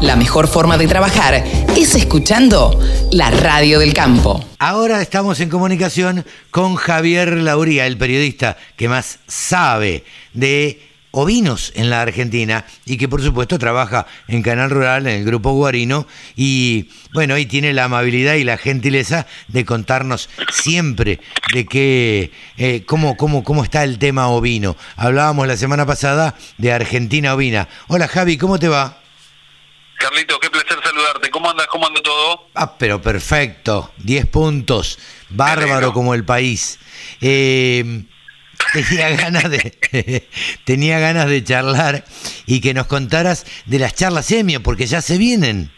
La mejor forma de trabajar es escuchando la radio del campo. Ahora estamos en comunicación con Javier Lauría, el periodista que más sabe de ovinos en la Argentina y que por supuesto trabaja en Canal Rural, en el Grupo Guarino y bueno, y tiene la amabilidad y la gentileza de contarnos siempre de qué, eh, cómo, cómo, cómo está el tema ovino. Hablábamos la semana pasada de Argentina Ovina. Hola Javi, ¿cómo te va? Carlito, qué placer saludarte. ¿Cómo andas? ¿Cómo anda todo? Ah, pero perfecto. 10 puntos. Bárbaro como el país. Eh, tenía ganas de tenía ganas de charlar y que nos contaras de las charlas semio porque ya se vienen.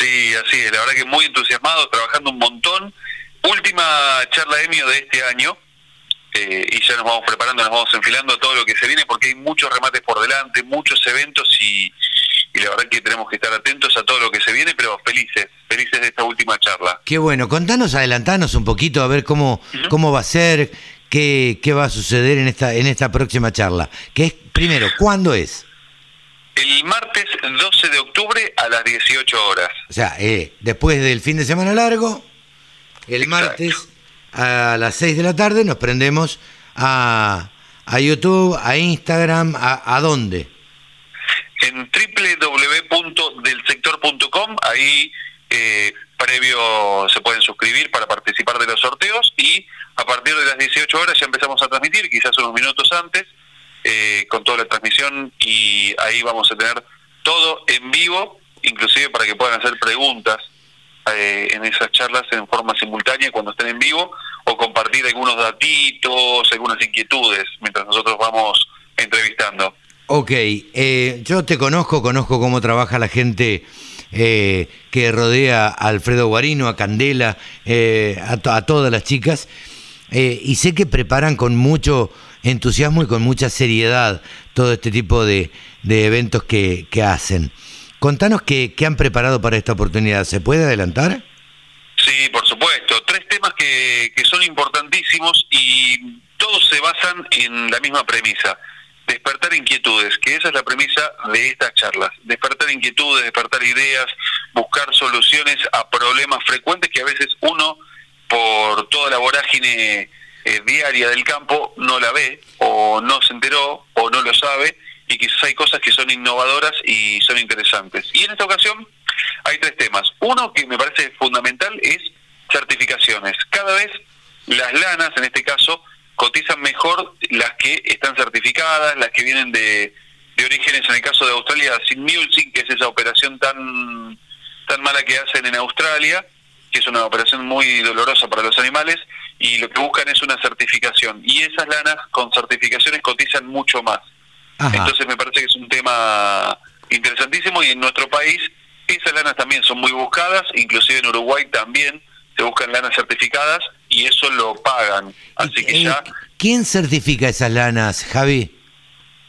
Sí, así es, la verdad que muy entusiasmado, trabajando un montón. Última charla EMIO de este año, eh, y ya nos vamos preparando, nos vamos enfilando a todo lo que se viene, porque hay muchos remates por delante, muchos eventos, y, la verdad que tenemos que estar atentos a todo lo que se viene, pero felices, felices de esta última charla. Qué bueno, contanos, adelantanos un poquito a ver cómo, cómo va a ser, qué, qué va a suceder en esta, en esta próxima charla. Que es, primero, ¿cuándo es? El martes 12 de octubre a las 18 horas. O sea, eh, después del fin de semana largo, el martes a las 6 de la tarde nos prendemos a, a YouTube, a Instagram, a, a dónde? En www.delsector.com, ahí eh, previo se pueden suscribir para participar de los sorteos y a partir de las 18 horas ya empezamos a transmitir, quizás unos minutos antes, eh, con toda la transmisión y ahí vamos a tener todo en vivo, inclusive para que puedan hacer preguntas eh, en esas charlas en forma simultánea cuando estén en vivo o compartir algunos datitos, algunas inquietudes mientras nosotros vamos entrevistando. Ok, eh, yo te conozco, conozco cómo trabaja la gente eh, que rodea a Alfredo Guarino, a Candela, eh, a, todas las chicas, eh, y sé que preparan con mucho entusiasmo y con mucha seriedad todo este tipo de, eventos que, hacen. Contanos qué, han preparado para esta oportunidad. ¿Se puede adelantar? Sí, por supuesto. Tres temas que, que son importantísimos y todos se basan en la misma premisa despertar inquietudes, que esa es la premisa de estas charlas, despertar inquietudes, despertar ideas, buscar soluciones a problemas frecuentes que a veces uno, por toda la vorágine eh, diaria del campo, no la ve, o no se enteró, o no lo sabe, y quizás hay cosas que son innovadoras y son interesantes. Y en esta ocasión hay tres temas. Uno que me parece fundamental es certificaciones. Cada vez las lanas, en este caso, cotizan mejor las que están certificadas, las que vienen de, de orígenes, en el caso de Australia, sin mulesing, que es esa operación tan, tan mala que hacen en Australia, que es una operación muy dolorosa para los animales, y lo que buscan es una certificación. Y esas lanas con certificaciones cotizan mucho más. Entonces me parece que es un tema interesantísimo y en nuestro país esas lanas también son muy buscadas, inclusive en Uruguay también se buscan lanas certificadas y eso lo pagan. Así que ya... ¿Quién certifica esas lanas, Javi?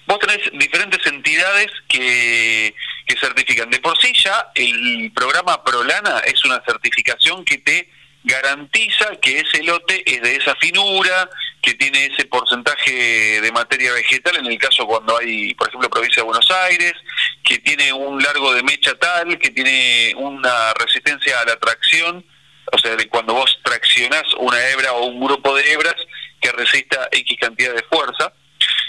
Vos tenés diferentes entidades que, que certifican. De por sí ya el programa ProLana es una certificación que te garantiza que ese lote es de esa finura, que tiene ese porcentaje de materia vegetal, en el caso cuando hay, por ejemplo, provincia de Buenos Aires, que tiene un largo de mecha tal, que tiene una resistencia a la tracción, o sea, de cuando vos traccionás una hebra o un grupo de hebras que resista X cantidad de fuerza.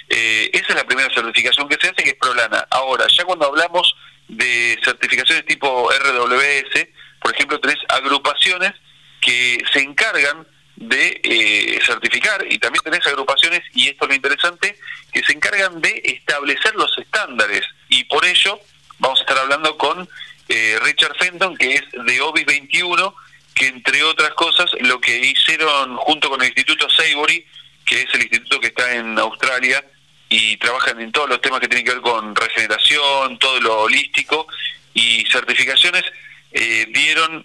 Eh, esa es la primera certificación que se hace, que es ProLana. Ahora, ya cuando hablamos de certificaciones tipo RWS, por ejemplo, tenés agrupaciones que se encargan de eh, certificar y también tenés agrupaciones, y esto es lo interesante, que se encargan de establecer los estándares y por ello vamos a estar hablando con eh, Richard Fenton, que es de OBI 21, que entre otras cosas lo que hicieron junto con el Instituto Savory, que es el instituto que está en Australia y trabajan en todos los temas que tienen que ver con regeneración, todo lo holístico y certificaciones, eh, dieron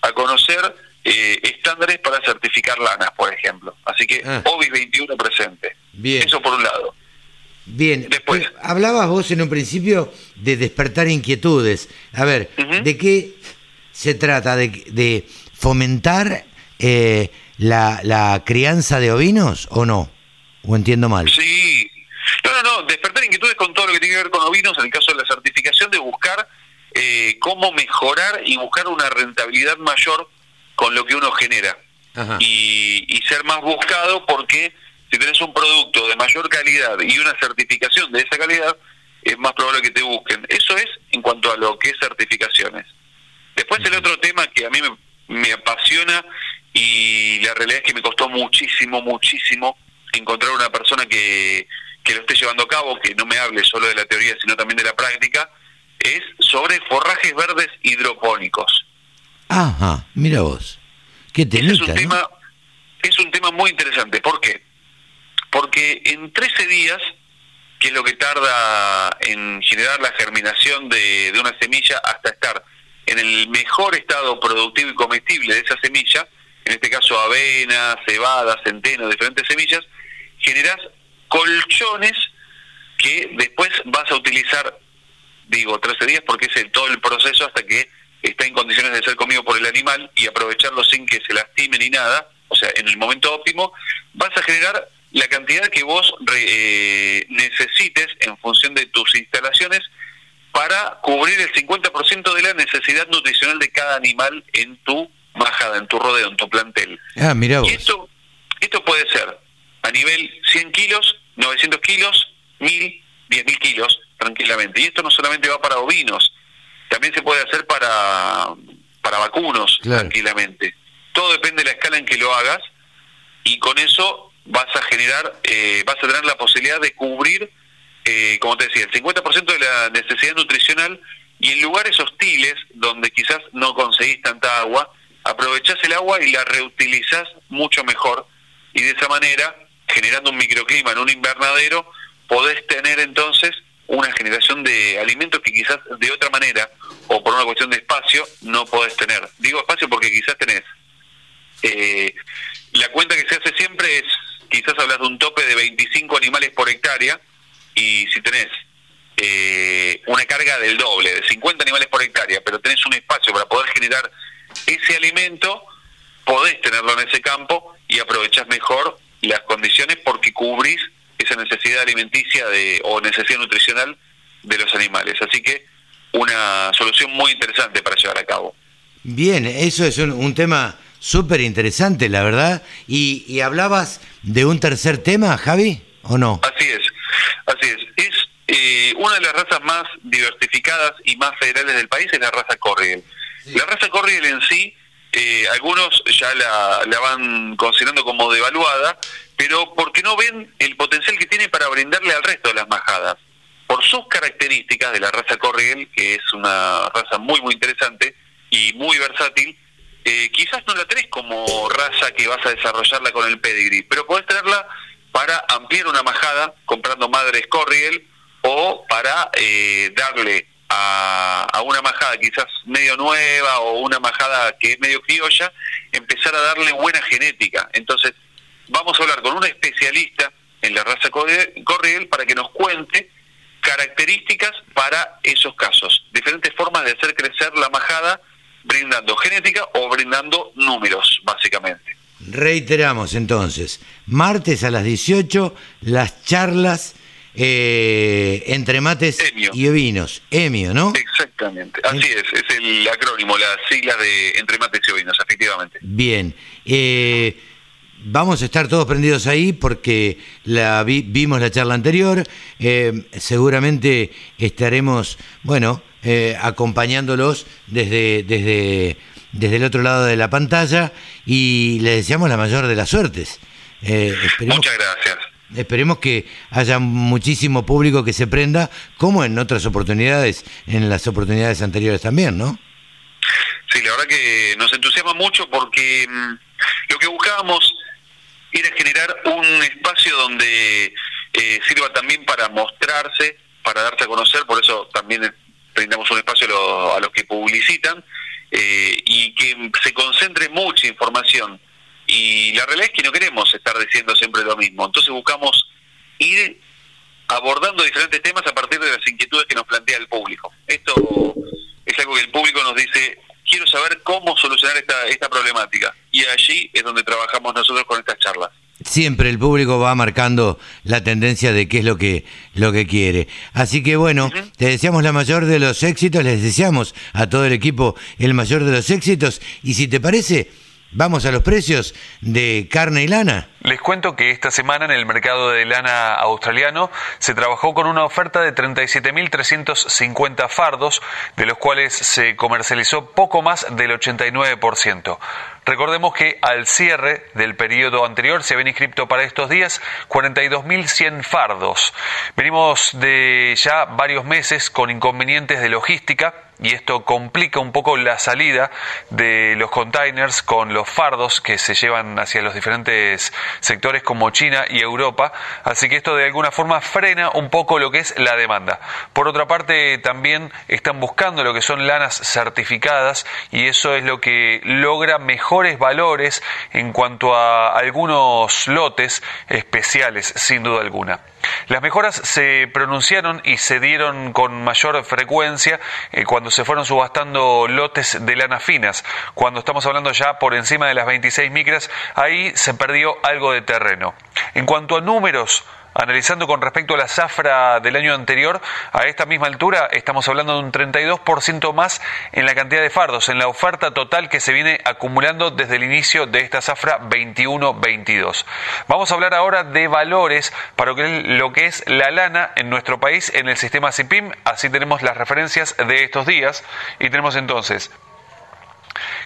a conocer eh, estándares para certificar lanas, por ejemplo. Así que ah. OBIS 21 presente. Bien. Eso por un lado. Bien, después hablabas vos en un principio de despertar inquietudes. A ver, ¿de qué se trata? ¿De, de fomentar eh, la, la crianza de ovinos o no? ¿O entiendo mal? Sí. No, no, no. Despertar inquietudes con todo lo que tiene que ver con ovinos, en el caso de la certificación, de buscar eh, cómo mejorar y buscar una rentabilidad mayor con lo que uno genera. Y, y ser más buscado porque si tenés un producto de mayor calidad y una certificación de esa calidad, es más probable que te busquen. Eso es en cuanto a lo que es certificaciones. Después el otro tema que a mí me, apasiona y la realidad es que me costó muchísimo, muchísimo encontrar una persona que, que lo esté llevando a cabo, que no me hable solo de la teoría, sino también de la práctica, es sobre forrajes verdes hidropónicos. Ajá, mira vos. Qué es un tema Es un tema muy interesante. ¿Por qué? Porque en 13 días que es lo que tarda en generar la germinación de, una semilla hasta estar en el mejor estado productivo y comestible de esa semilla, en este caso avena, cebada, centeno, diferentes semillas, generas colchones que después vas a utilizar, digo, 13 días porque es el, todo el proceso hasta que está en condiciones de ser comido por el animal y aprovecharlo sin que se lastime ni nada, o sea, en el momento óptimo, vas a generar la cantidad que vos eh, necesites en función de tus instalaciones para cubrir el 50% de la necesidad nutricional de cada animal en tu majada, en tu rodeo, en tu plantel. Ah, mira vos. Y esto, esto puede ser a nivel 100 kilos, 900 kilos, 1000, 10.000 kilos, tranquilamente. Y esto no solamente va para ovinos, también se puede hacer para, para vacunos, tranquilamente. Todo depende de la escala en que lo hagas y con eso vas a generar, eh, vas a tener la posibilidad de cubrir, eh, como te decía, el 50% de la necesidad nutricional y en lugares hostiles donde quizás no conseguís tanta agua, aprovechás el agua y la reutilizás mucho mejor y de esa manera, generando un microclima en un invernadero, podés tener entonces una generación de alimentos que quizás de otra manera o por una cuestión de espacio no podés tener. Digo espacio porque quizás tenés eh, la cuenta que se hace siempre es quizás hablas de un tope de 25 animales por hectárea y si tenés eh, una carga del doble, de 50 animales por hectárea, pero tenés un espacio para poder generar ese alimento, podés tenerlo en ese campo y aprovechás mejor las condiciones porque cubrís esa necesidad alimenticia de, o necesidad nutricional de los animales. Así que una solución muy interesante para llevar a cabo. Bien, eso es un tema súper interesante, la verdad. Y, hablabas de un tercer tema, Javi, ¿o no? Así es, es. Eh, una de las razas más diversificadas y más federales del país, es la raza Corriel. La raza Corriel en sí, eh, algunos ya la, la van considerando como devaluada, pero porque no ven el potencial que tiene para brindarle al resto de las majadas. Por sus características de la raza Corriel, que es una raza muy, muy interesante y muy versátil, eh, quizás no la tenés como raza que vas a desarrollarla con el pedigree, pero podés tenerla para ampliar una majada comprando madres Corriel o para eh, darle a, a, una majada quizás medio nueva o una majada que es medio criolla, empezar a darle buena genética. Entonces, vamos a hablar con un especialista en la raza Corriel para que nos cuente características para esos casos, diferentes formas de hacer crecer la majada brindando genética o brindando números, básicamente. Reiteramos entonces, martes a las 18, las charlas eh, entre mates y ovinos, EMIO, ¿no? Exactamente, así es, es el acrónimo, las siglas de entre mates y ovinos, efectivamente. Bien, eh, vamos a estar todos prendidos ahí porque la vimos la charla anterior, eh, seguramente estaremos, bueno, acompañándolos desde, desde, desde el otro lado de la pantalla y les deseamos la mayor de las suertes. Eh, Muchas gracias. Esperemos que haya muchísimo público que se prenda, como en otras oportunidades, en las oportunidades anteriores también, ¿no? Sí, la verdad que nos entusiasma mucho porque mm, lo que buscábamos era generar un espacio donde eh, sirva también para mostrarse, para darse a conocer, por eso también brindamos un espacio a, los que publicitan eh, y que se concentre mucha información. Y la realidad es que no queremos estar diciendo siempre lo mismo. Entonces buscamos ir abordando diferentes temas a partir de las inquietudes que nos plantea el público. Esto es algo que el público nos dice, quiero saber cómo solucionar esta, esta problemática. Y allí es donde trabajamos nosotros con estas charlas. Siempre el público va marcando la tendencia de qué es lo que, lo que quiere. Así que bueno, te deseamos la mayor de los éxitos, les deseamos a todo el equipo el mayor de los éxitos y si te parece, vamos a los precios de carne y lana. Les cuento que esta semana en el mercado de lana australiano se trabajó con una oferta de 37.350 fardos, de los cuales se comercializó poco más del 89%. Recordemos que al cierre del periodo anterior se habían inscrito para estos días 42.100 fardos. Venimos de ya varios meses con inconvenientes de logística y esto complica un poco la salida de los containers con los fardos que se llevan hacia los diferentes sectores como China y Europa, así que esto de alguna forma frena un poco lo que es la demanda. Por otra parte, también están buscando lo que son lanas certificadas y eso es lo que logra mejores valores en cuanto a algunos lotes especiales, sin duda alguna. Las mejoras se pronunciaron y se dieron con mayor frecuencia eh, cuando se fueron subastando lotes de lana finas. Cuando estamos hablando ya por encima de las 26 micras, ahí se perdió algo de terreno. En cuanto a números, Analizando con respecto a la zafra del año anterior, a esta misma altura estamos hablando de un 32% más en la cantidad de fardos, en la oferta total que se viene acumulando desde el inicio de esta zafra 21-22. Vamos a hablar ahora de valores para lo que es la lana en nuestro país en el sistema CIPIM, así tenemos las referencias de estos días y tenemos entonces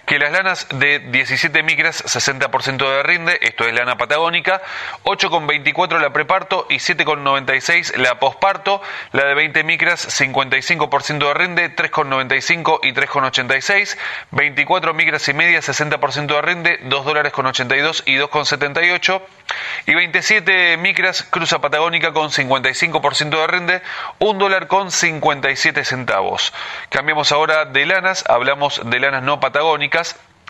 que las lanas de 17 micras 60% de rinde, esto es lana patagónica, 8,24 la preparto y 7,96 la posparto, la de 20 micras 55% de rinde, 3,95 y 3,86, 24 micras y media 60% de rinde, 2 dólares con 82 y 2,78 y 27 micras cruza patagónica con 55% de rinde, 1 dólar con 57 centavos. Cambiamos ahora de lanas, hablamos de lanas no patagónicas.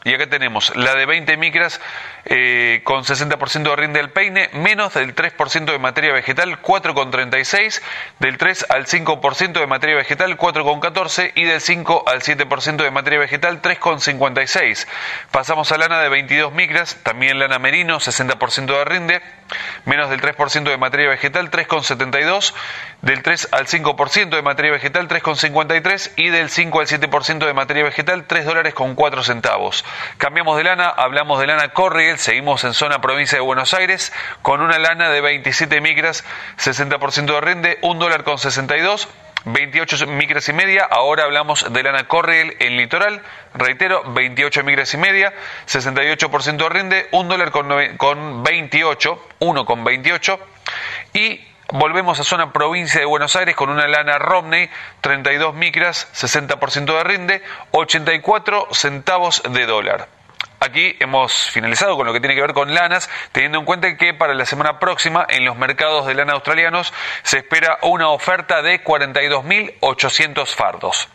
Y acá tenemos la de 20 micras eh, con 60% de rinde al peine, menos del 3% de materia vegetal, 4,36, del 3 al 5% de materia vegetal, 4,14 y del 5 al 7% de materia vegetal, 3,56. Pasamos a lana de 22 micras, también lana merino, 60% de rinde, menos del 3% de materia vegetal, 3,72, del 3 al 5% de materia vegetal, 3,53 y del 5 al 7% de materia vegetal, 3 dólares con 4 centavos. Cambiamos de lana, hablamos de lana Corriel, seguimos en zona provincia de Buenos Aires, con una lana de 27 micras, 60% de rinde, 1 dólar con 62 28 micras y media, ahora hablamos de lana Corriel en litoral, reitero, 28 micras y media, 68% rinde, 1 dólar con, con 28, 1 con 28, y volvemos a zona provincia de Buenos Aires con una lana Romney, 32 micras, 60% de rinde, 84 centavos de dólar. Aquí hemos finalizado con lo que tiene que ver con lanas, teniendo en cuenta que para la semana próxima en los mercados de lana australianos se espera una oferta de 42.800 fardos.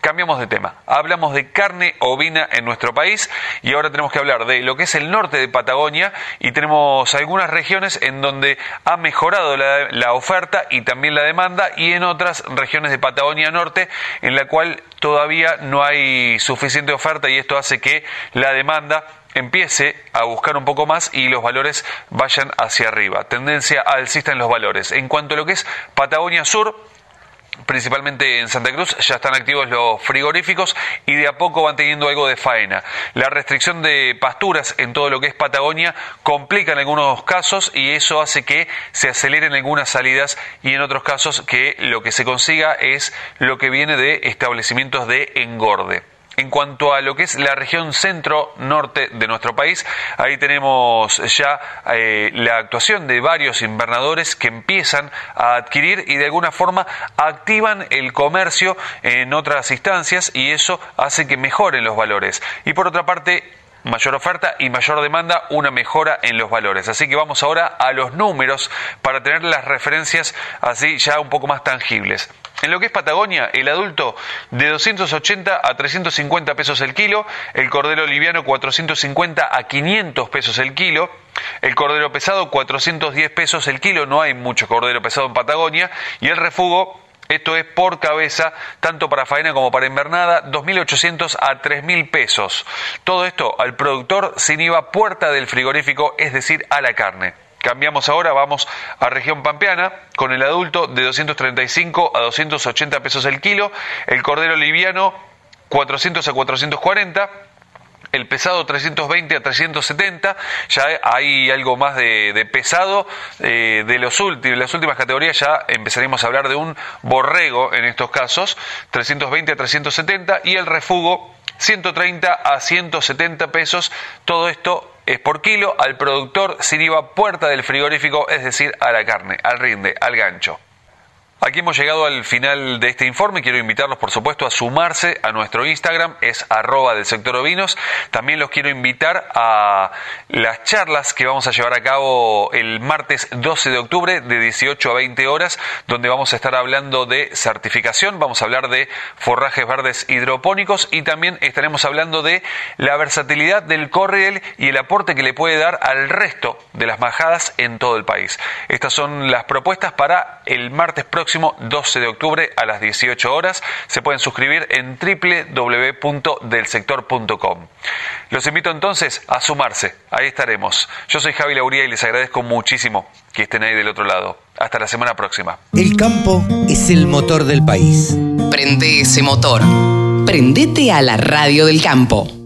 Cambiamos de tema. Hablamos de carne ovina en nuestro país y ahora tenemos que hablar de lo que es el norte de Patagonia y tenemos algunas regiones en donde ha mejorado la, oferta y también la demanda y en otras regiones de Patagonia Norte en la cual todavía no hay suficiente oferta y esto hace que la demanda empiece a buscar un poco más y los valores vayan hacia arriba. Tendencia alcista en los valores. En cuanto a lo que es Patagonia Sur, principalmente en Santa Cruz, ya están activos los frigoríficos y de a poco van teniendo algo de faena. La restricción de pasturas en todo lo que es Patagonia complica en algunos casos y eso hace que se aceleren algunas salidas y en otros casos que lo que se consiga es lo que viene de establecimientos de engorde. En cuanto a lo que es la región centro-norte de nuestro país, ahí tenemos ya eh, la actuación de varios invernadores que empiezan a adquirir y de alguna forma activan el comercio en otras instancias y eso hace que mejoren los valores. Y por otra parte, mayor oferta y mayor demanda, una mejora en los valores. Así que vamos ahora a los números para tener las referencias así ya un poco más tangibles. En lo que es Patagonia, el adulto de 280 a 350 pesos el kilo, el cordero liviano 450 a 500 pesos el kilo, el cordero pesado 410 pesos el kilo, no hay mucho cordero pesado en Patagonia, y el refugo Esto es por cabeza, tanto para faena como para invernada, 2.800 a 3.000 pesos. Todo esto al productor sin IVA puerta del frigorífico, es decir, a la carne. Cambiamos ahora, vamos a región pampeana, con el adulto de 235 a 280 pesos el kilo, el cordero liviano 400 a 440, el pesado 320 a 370, ya hay algo más de, pesado, eh, de los las últimas categorías ya empezaremos a hablar de un borrego en estos casos, 320 a 370, y el refugo 130 a 170 pesos, todo esto es por kilo al productor sin IVA puerta del frigorífico, es decir, a la carne, al rinde, al gancho. Aquí hemos llegado al final de este informe. Quiero invitarlos, por supuesto, a sumarse a nuestro Instagram, es arroba del sector ovinos. También los quiero invitar a las charlas que vamos a llevar a cabo el martes 12 de octubre de 18 a 20 horas, donde vamos a estar hablando de certificación, vamos a hablar de forrajes verdes hidropónicos y también estaremos hablando de la versatilidad del corriel y el aporte que le puede dar al resto de las majadas en todo el país. Estas son las propuestas para el martes próximo 12 de octubre a las 18 horas. Se pueden suscribir en www.delsector.com. Los invito entonces a sumarse. Ahí estaremos. Yo soy Javi Lauría y les agradezco muchísimo que estén ahí del otro lado. Hasta la semana próxima. El campo es el motor del país. Prende ese motor. Prendete a la radio del campo.